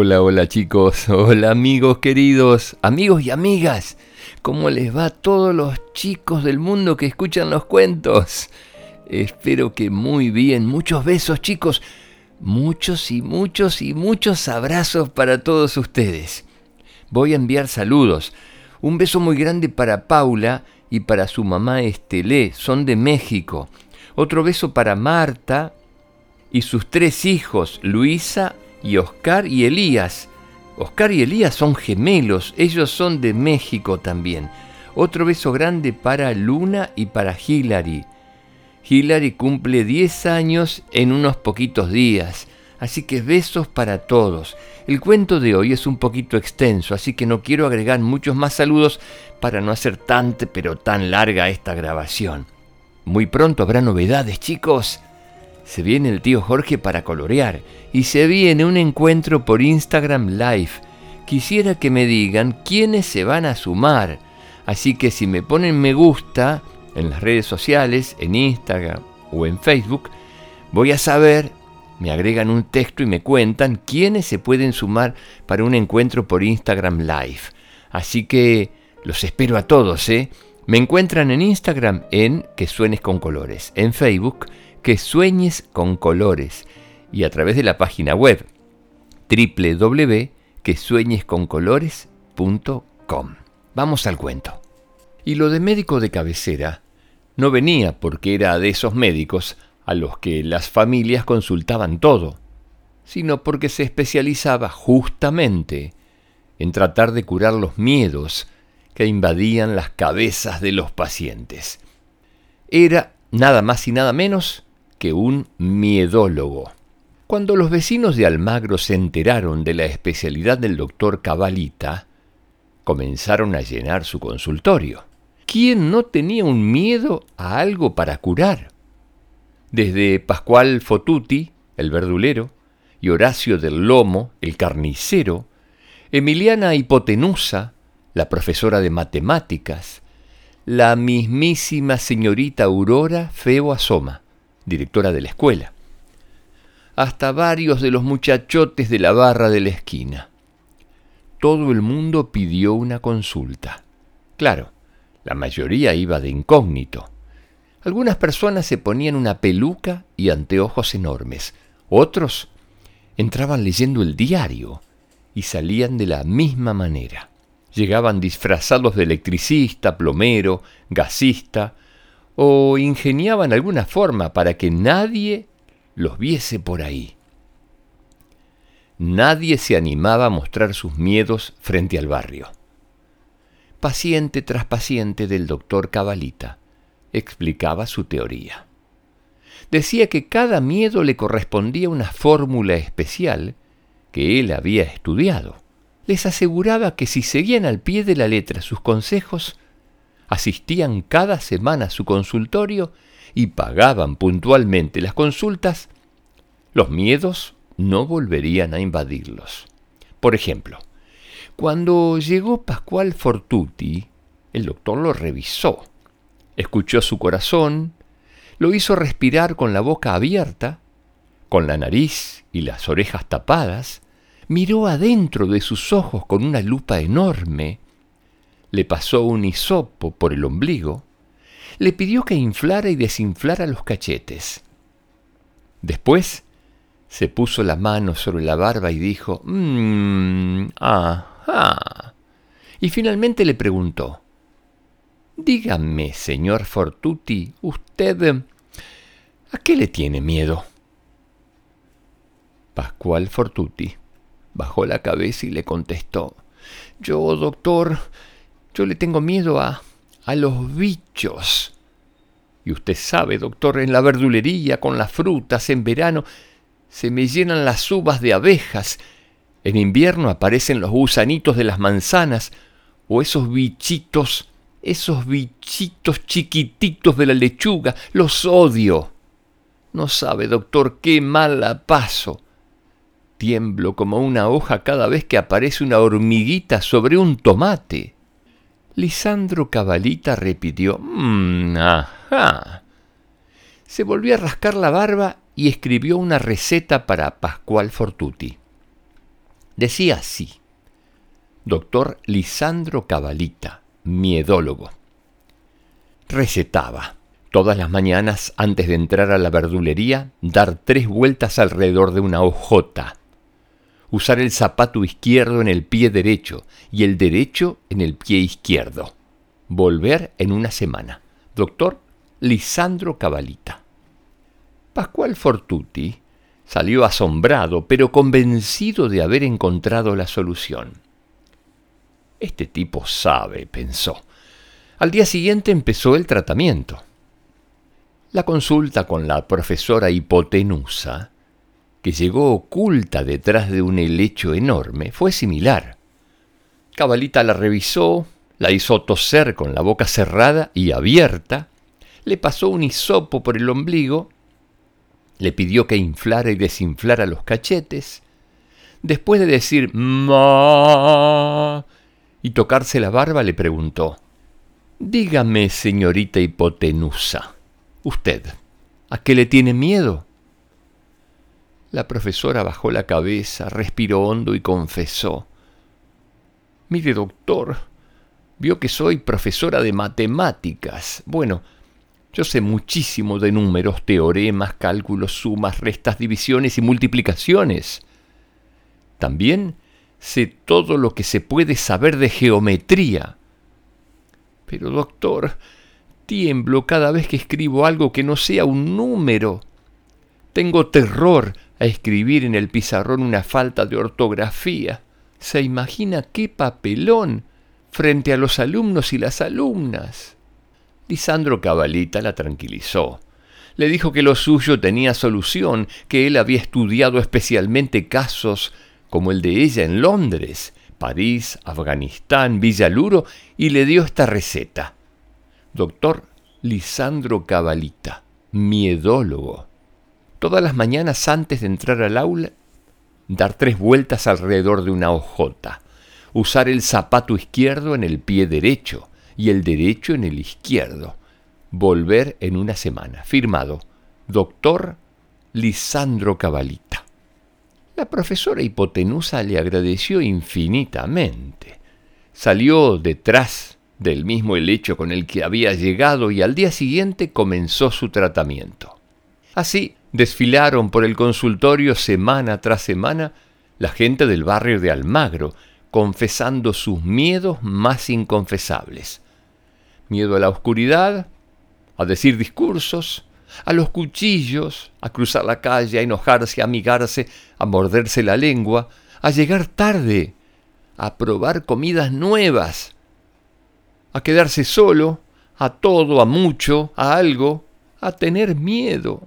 Hola, hola chicos, hola amigos queridos, amigos y amigas. ¿Cómo les va a todos los chicos del mundo que escuchan los cuentos? Espero que muy bien. Muchos besos chicos. Muchos y muchos y muchos abrazos para todos ustedes. Voy a enviar saludos. Un beso muy grande para Paula y para su mamá Estelé. Son de México. Otro beso para Marta y sus tres hijos, Luisa y Oscar y Elías. Oscar y Elías son gemelos, ellos son de México también. Otro beso grande para Luna y para Hilary. Hilary cumple 10 años en unos poquitos días, así que besos para todos. El cuento de hoy es un poquito extenso, así que no quiero agregar muchos más saludos para no hacer tan pero tan larga esta grabación. Muy pronto habrá novedades, chicos. Se viene el tío Jorge para colorear y se viene un encuentro por Instagram Live. Quisiera que me digan quiénes se van a sumar. Así que si me ponen me gusta en las redes sociales, en Instagram o en Facebook, voy a saber, me agregan un texto y me cuentan quiénes se pueden sumar para un encuentro por Instagram Live. Así que los espero a todos, ¿eh? Me encuentran en Instagram en Que Suenes con Colores, en Facebook Que Sueñes con Colores y a través de la página web www.quesueñesconcolores.com. Vamos al cuento. Y lo de médico de cabecera no venía porque era de esos médicos a los que las familias consultaban todo, sino porque se especializaba justamente en tratar de curar los miedos que invadían las cabezas de los pacientes. Era nada más y nada menos que un miedólogo. Cuando los vecinos de Almagro se enteraron de la especialidad del doctor Cabalita, comenzaron a llenar su consultorio. ¿Quién no tenía un miedo a algo para curar? Desde Pascual Fotuti, el verdulero, y Horacio del Lomo, el carnicero, Emiliana Hipotenusa, la profesora de matemáticas, la mismísima señorita Aurora Feo Asoma, directora de la escuela, hasta varios de los muchachotes de la barra de la esquina. Todo el mundo pidió una consulta. Claro, la mayoría iba de incógnito. Algunas personas se ponían una peluca y anteojos enormes. Otros entraban leyendo el diario y salían de la misma manera. Llegaban disfrazados de electricista, plomero, gasista, o ingeniaban alguna forma para que nadie los viese por ahí. Nadie se animaba a mostrar sus miedos frente al barrio. Paciente tras paciente del doctor Cabalita explicaba su teoría. Decía que cada miedo le correspondía una fórmula especial que él había estudiado les aseguraba que si seguían al pie de la letra sus consejos, asistían cada semana a su consultorio y pagaban puntualmente las consultas, los miedos no volverían a invadirlos. Por ejemplo, cuando llegó Pascual Fortuti, el doctor lo revisó, escuchó su corazón, lo hizo respirar con la boca abierta, con la nariz y las orejas tapadas, miró adentro de sus ojos con una lupa enorme, le pasó un hisopo por el ombligo, le pidió que inflara y desinflara los cachetes. Después se puso la mano sobre la barba y dijo, mmm, ajá. Y finalmente le preguntó, Dígame, señor Fortuti, usted... ¿A qué le tiene miedo? Pascual Fortuti Bajó la cabeza y le contestó, Yo, doctor, yo le tengo miedo a, a los bichos. Y usted sabe, doctor, en la verdulería, con las frutas, en verano, se me llenan las uvas de abejas. En invierno aparecen los gusanitos de las manzanas, o esos bichitos, esos bichitos chiquititos de la lechuga. Los odio. No sabe, doctor, qué mal la paso. Tiemblo como una hoja cada vez que aparece una hormiguita sobre un tomate. Lisandro Cabalita repitió, mmm, ajá. Se volvió a rascar la barba y escribió una receta para Pascual Fortuti. Decía así, doctor Lisandro Cabalita, miedólogo. Recetaba, todas las mañanas antes de entrar a la verdulería, dar tres vueltas alrededor de una hojota, usar el zapato izquierdo en el pie derecho y el derecho en el pie izquierdo. Volver en una semana. Doctor Lisandro Cabalita. Pascual Fortuti salió asombrado, pero convencido de haber encontrado la solución. Este tipo sabe, pensó. Al día siguiente empezó el tratamiento. La consulta con la profesora hipotenusa, llegó oculta detrás de un helecho enorme, fue similar. Cabalita la revisó, la hizo toser con la boca cerrada y abierta, le pasó un hisopo por el ombligo, le pidió que inflara y desinflara los cachetes, después de decir ma y tocarse la barba, le preguntó, Dígame, señorita hipotenusa, usted, ¿a qué le tiene miedo? La profesora bajó la cabeza, respiró hondo y confesó, Mire, doctor, vio que soy profesora de matemáticas. Bueno, yo sé muchísimo de números, teoremas, cálculos, sumas, restas, divisiones y multiplicaciones. También sé todo lo que se puede saber de geometría. Pero, doctor, tiemblo cada vez que escribo algo que no sea un número. Tengo terror a escribir en el pizarrón una falta de ortografía. ¿Se imagina qué papelón frente a los alumnos y las alumnas? Lisandro Cabalita la tranquilizó. Le dijo que lo suyo tenía solución, que él había estudiado especialmente casos como el de ella en Londres, París, Afganistán, Villaluro, y le dio esta receta. Doctor Lisandro Cabalita, miedólogo. Todas las mañanas antes de entrar al aula, dar tres vueltas alrededor de una hojota, usar el zapato izquierdo en el pie derecho, y el derecho en el izquierdo. Volver en una semana. Firmado, doctor Lisandro Cabalita. La profesora hipotenusa le agradeció infinitamente. Salió detrás del mismo helecho con el que había llegado y al día siguiente comenzó su tratamiento. Así desfilaron por el consultorio semana tras semana la gente del barrio de Almagro, confesando sus miedos más inconfesables miedo a la oscuridad, a decir discursos, a los cuchillos, a cruzar la calle, a enojarse, a amigarse, a morderse la lengua, a llegar tarde, a probar comidas nuevas, a quedarse solo, a todo, a mucho, a algo, a tener miedo.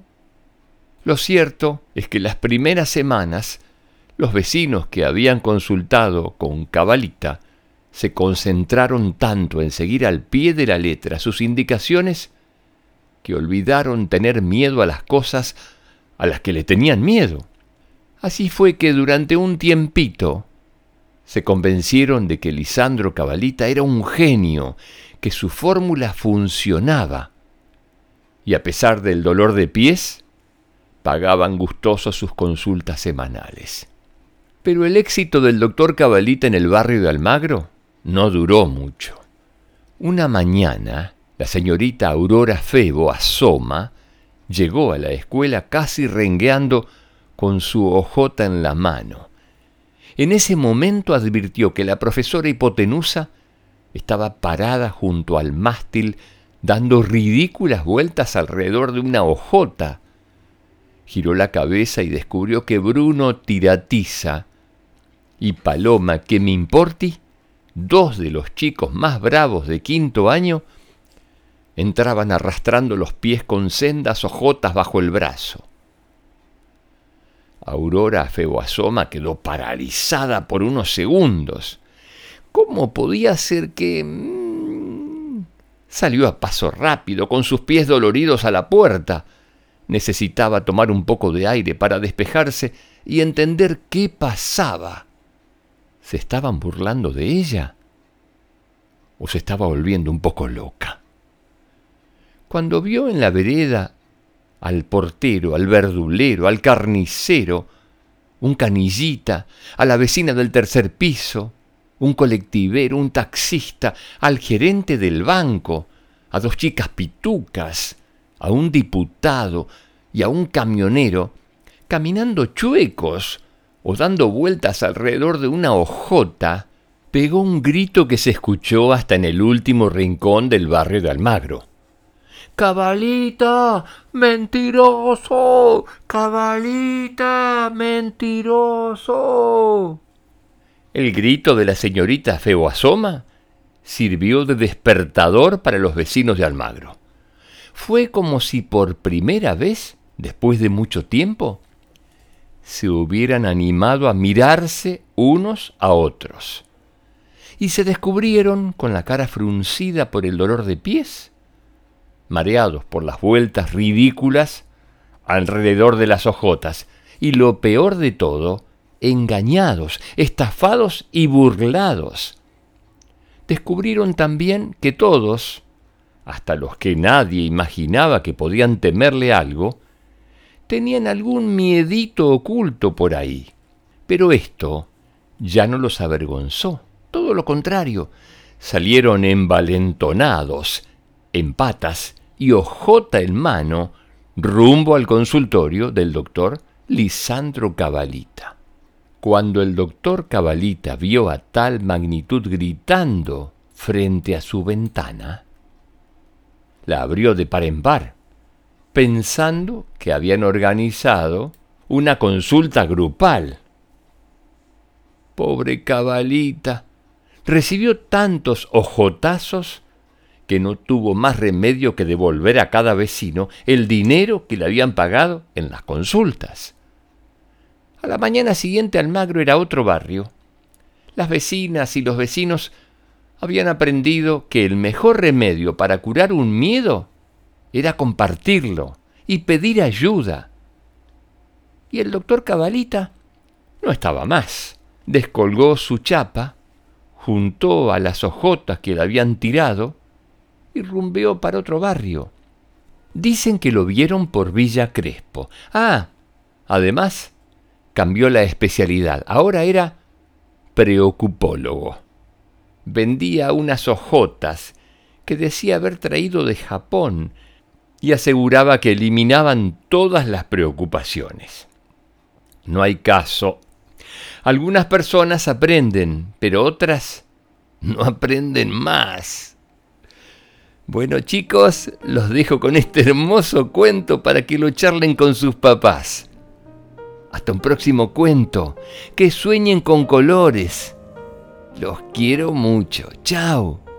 Lo cierto es que las primeras semanas, los vecinos que habían consultado con Cabalita se concentraron tanto en seguir al pie de la letra sus indicaciones que olvidaron tener miedo a las cosas a las que le tenían miedo. Así fue que durante un tiempito se convencieron de que Lisandro Cabalita era un genio, que su fórmula funcionaba, y a pesar del dolor de pies, pagaban gustosos sus consultas semanales. Pero el éxito del doctor Cabalita en el barrio de Almagro no duró mucho. Una mañana, la señorita Aurora Febo asoma, llegó a la escuela casi rengueando con su hojota en la mano. En ese momento advirtió que la profesora hipotenusa estaba parada junto al mástil dando ridículas vueltas alrededor de una hojota. Giró la cabeza y descubrió que Bruno Tiratiza y Paloma, que me importi, dos de los chicos más bravos de quinto año entraban arrastrando los pies con sendas ojotas bajo el brazo. Aurora Feboasoma quedó paralizada por unos segundos. ¿Cómo podía ser que... Mm, salió a paso rápido, con sus pies doloridos a la puerta. Necesitaba tomar un poco de aire para despejarse y entender qué pasaba. ¿Se estaban burlando de ella? ¿O se estaba volviendo un poco loca? Cuando vio en la vereda al portero, al verdulero, al carnicero, un canillita, a la vecina del tercer piso, un colectivero, un taxista, al gerente del banco, a dos chicas pitucas, a un diputado y a un camionero, caminando chuecos o dando vueltas alrededor de una hojota, pegó un grito que se escuchó hasta en el último rincón del barrio de Almagro. Cabalita, mentiroso, cabalita, mentiroso. El grito de la señorita Feo Asoma sirvió de despertador para los vecinos de Almagro. Fue como si por primera vez, después de mucho tiempo, se hubieran animado a mirarse unos a otros. Y se descubrieron con la cara fruncida por el dolor de pies, mareados por las vueltas ridículas alrededor de las ojotas, y lo peor de todo, engañados, estafados y burlados. Descubrieron también que todos, hasta los que nadie imaginaba que podían temerle algo, tenían algún miedito oculto por ahí. Pero esto ya no los avergonzó, todo lo contrario, salieron envalentonados, en patas y ojota en mano, rumbo al consultorio del doctor Lisandro Cabalita. Cuando el doctor Cabalita vio a tal magnitud gritando frente a su ventana, la abrió de par en par pensando que habían organizado una consulta grupal. Pobre cabalita, recibió tantos ojotazos que no tuvo más remedio que devolver a cada vecino el dinero que le habían pagado en las consultas. A la mañana siguiente Almagro era otro barrio. Las vecinas y los vecinos habían aprendido que el mejor remedio para curar un miedo era compartirlo y pedir ayuda. Y el doctor Cabalita no estaba más. Descolgó su chapa, juntó a las hojotas que le habían tirado y rumbeó para otro barrio. Dicen que lo vieron por Villa Crespo. Ah, además, cambió la especialidad. Ahora era preocupólogo. Vendía unas hojotas que decía haber traído de Japón y aseguraba que eliminaban todas las preocupaciones. No hay caso. Algunas personas aprenden, pero otras no aprenden más. Bueno chicos, los dejo con este hermoso cuento para que lo charlen con sus papás. Hasta un próximo cuento. Que sueñen con colores. Los quiero mucho. Chao.